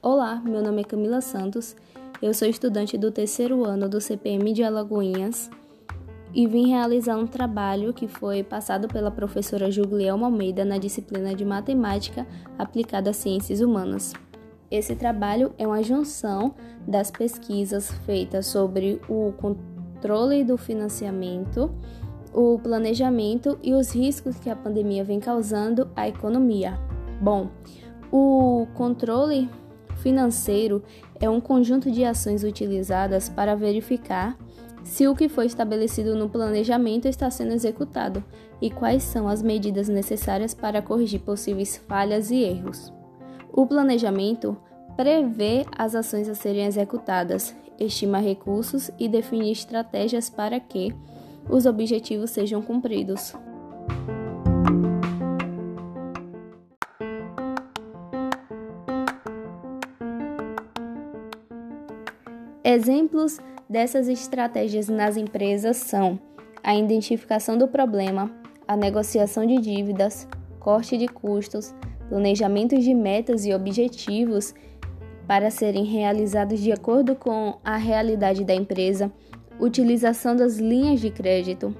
Olá, meu nome é Camila Santos, eu sou estudante do terceiro ano do CPM de Alagoinhas e vim realizar um trabalho que foi passado pela professora Julielma Almeida na disciplina de Matemática aplicada às Ciências Humanas. Esse trabalho é uma junção das pesquisas feitas sobre o controle do financiamento, o planejamento e os riscos que a pandemia vem causando à economia. Bom, o controle financeiro é um conjunto de ações utilizadas para verificar se o que foi estabelecido no planejamento está sendo executado e quais são as medidas necessárias para corrigir possíveis falhas e erros. O planejamento prevê as ações a serem executadas, estima recursos e define estratégias para que os objetivos sejam cumpridos. Exemplos dessas estratégias nas empresas são a identificação do problema, a negociação de dívidas, corte de custos, planejamento de metas e objetivos para serem realizados de acordo com a realidade da empresa, utilização das linhas de crédito,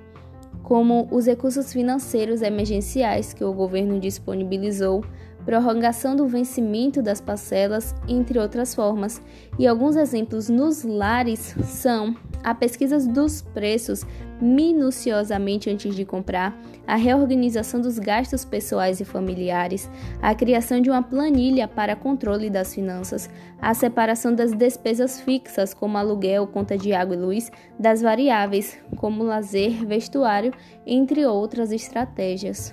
como os recursos financeiros emergenciais que o governo disponibilizou prorrogação do vencimento das parcelas, entre outras formas. E alguns exemplos nos lares são a pesquisa dos preços minuciosamente antes de comprar, a reorganização dos gastos pessoais e familiares, a criação de uma planilha para controle das finanças, a separação das despesas fixas, como aluguel, conta de água e luz, das variáveis, como lazer, vestuário, entre outras estratégias.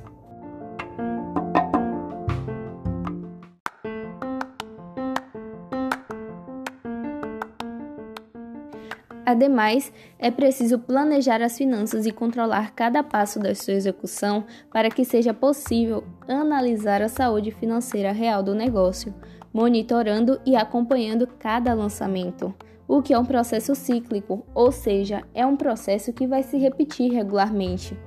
Ademais, é preciso planejar as finanças e controlar cada passo da sua execução para que seja possível analisar a saúde financeira real do negócio, monitorando e acompanhando cada lançamento, o que é um processo cíclico, ou seja, é um processo que vai se repetir regularmente.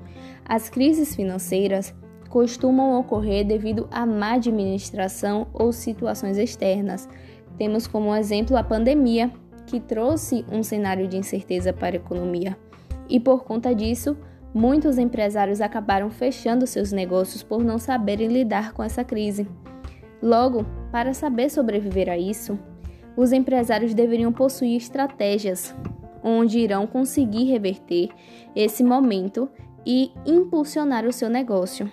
As crises financeiras costumam ocorrer devido à má administração ou situações externas. Temos como exemplo a pandemia, que trouxe um cenário de incerteza para a economia. E por conta disso, muitos empresários acabaram fechando seus negócios por não saberem lidar com essa crise. Logo, para saber sobreviver a isso, os empresários deveriam possuir estratégias onde irão conseguir reverter esse momento e impulsionar o seu negócio.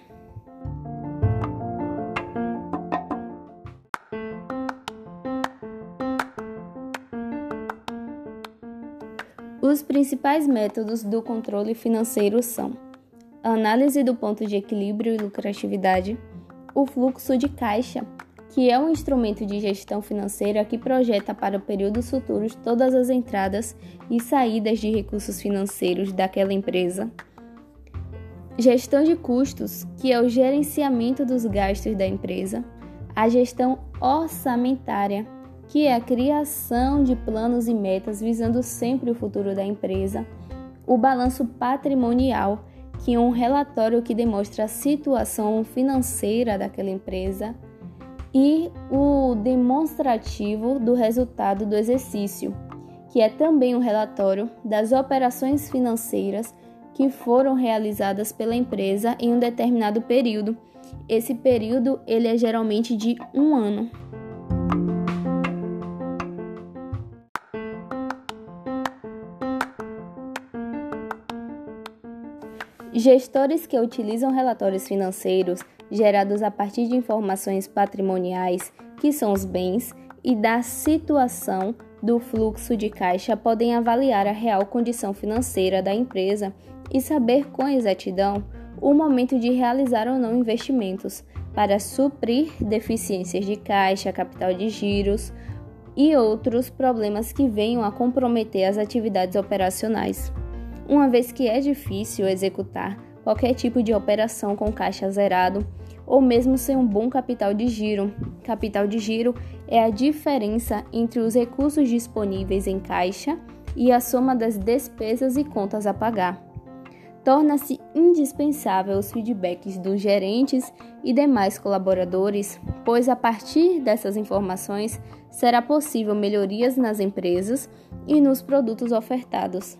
Os principais métodos do controle financeiro são a análise do ponto de equilíbrio e lucratividade, o fluxo de caixa, que é um instrumento de gestão financeira que projeta para períodos futuros todas as entradas e saídas de recursos financeiros daquela empresa. Gestão de custos, que é o gerenciamento dos gastos da empresa. A gestão orçamentária, que é a criação de planos e metas visando sempre o futuro da empresa, o balanço patrimonial, que é um relatório que demonstra a situação financeira daquela empresa, e o demonstrativo do resultado do exercício, que é também um relatório das operações financeiras que foram realizadas pela empresa em um determinado período. Esse período ele é geralmente de um ano. Gestores que utilizam relatórios financeiros gerados a partir de informações patrimoniais, que são os bens, e da situação do fluxo de caixa podem avaliar a real condição financeira da empresa e saber com exatidão o momento de realizar ou não investimentos para suprir deficiências de caixa, capital de giros e outros problemas que venham a comprometer as atividades operacionais uma vez que é difícil executar qualquer tipo de operação com caixa zerado ou mesmo sem um bom capital de giro. Capital de giro é a diferença entre os recursos disponíveis em caixa e a soma das despesas e contas a pagar. torna-se indispensável os feedbacks dos gerentes e demais colaboradores, pois a partir dessas informações será possível melhorias nas empresas e nos produtos ofertados.